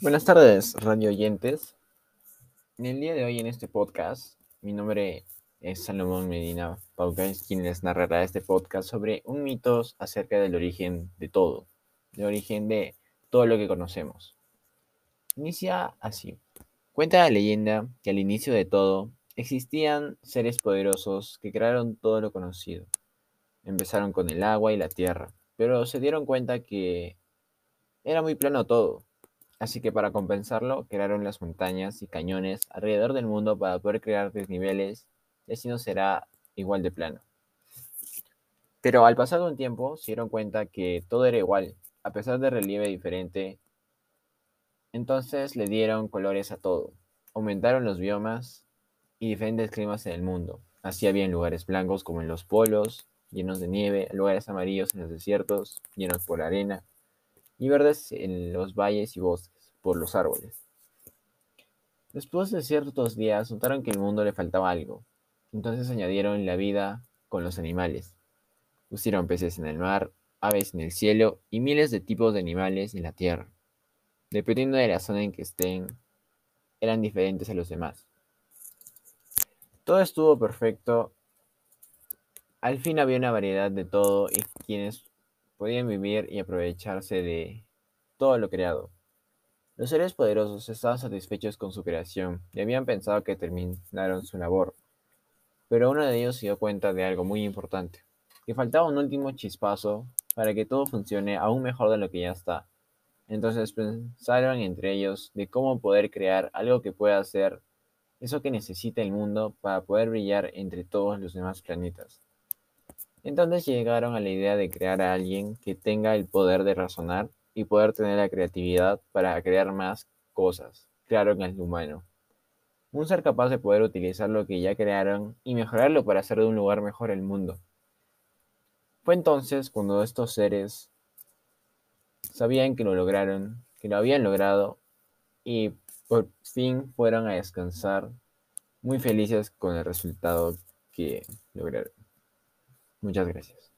Buenas tardes, radio oyentes. En el día de hoy en este podcast, mi nombre es Salomón Medina Paucas, quien les narrará este podcast sobre un mito acerca del origen de todo, del origen de todo lo que conocemos. Inicia así. Cuenta la leyenda que al inicio de todo existían seres poderosos que crearon todo lo conocido. Empezaron con el agua y la tierra, pero se dieron cuenta que era muy plano todo Así que para compensarlo, crearon las montañas y cañones alrededor del mundo para poder crear desniveles y así no será igual de plano. Pero al pasar un tiempo se dieron cuenta que todo era igual, a pesar de relieve diferente. Entonces le dieron colores a todo, aumentaron los biomas y diferentes climas en el mundo. Así había lugares blancos como en los polos, llenos de nieve, lugares amarillos en los desiertos, llenos por arena, y verdes en los valles y bosques, por los árboles. Después de ciertos días notaron que el mundo le faltaba algo, entonces añadieron la vida con los animales. Pusieron peces en el mar, aves en el cielo y miles de tipos de animales en la tierra. Dependiendo de la zona en que estén, eran diferentes a los demás. Todo estuvo perfecto. Al fin había una variedad de todo y quienes podían vivir y aprovecharse de todo lo creado. Los seres poderosos estaban satisfechos con su creación y habían pensado que terminaron su labor. Pero uno de ellos se dio cuenta de algo muy importante, que faltaba un último chispazo para que todo funcione aún mejor de lo que ya está. Entonces pensaron entre ellos de cómo poder crear algo que pueda hacer eso que necesita el mundo para poder brillar entre todos los demás planetas. Entonces llegaron a la idea de crear a alguien que tenga el poder de razonar y poder tener la creatividad para crear más cosas. Crearon al humano. Un ser capaz de poder utilizar lo que ya crearon y mejorarlo para hacer de un lugar mejor el mundo. Fue entonces cuando estos seres sabían que lo lograron, que lo habían logrado y por fin fueron a descansar muy felices con el resultado que lograron. Muchas gracias.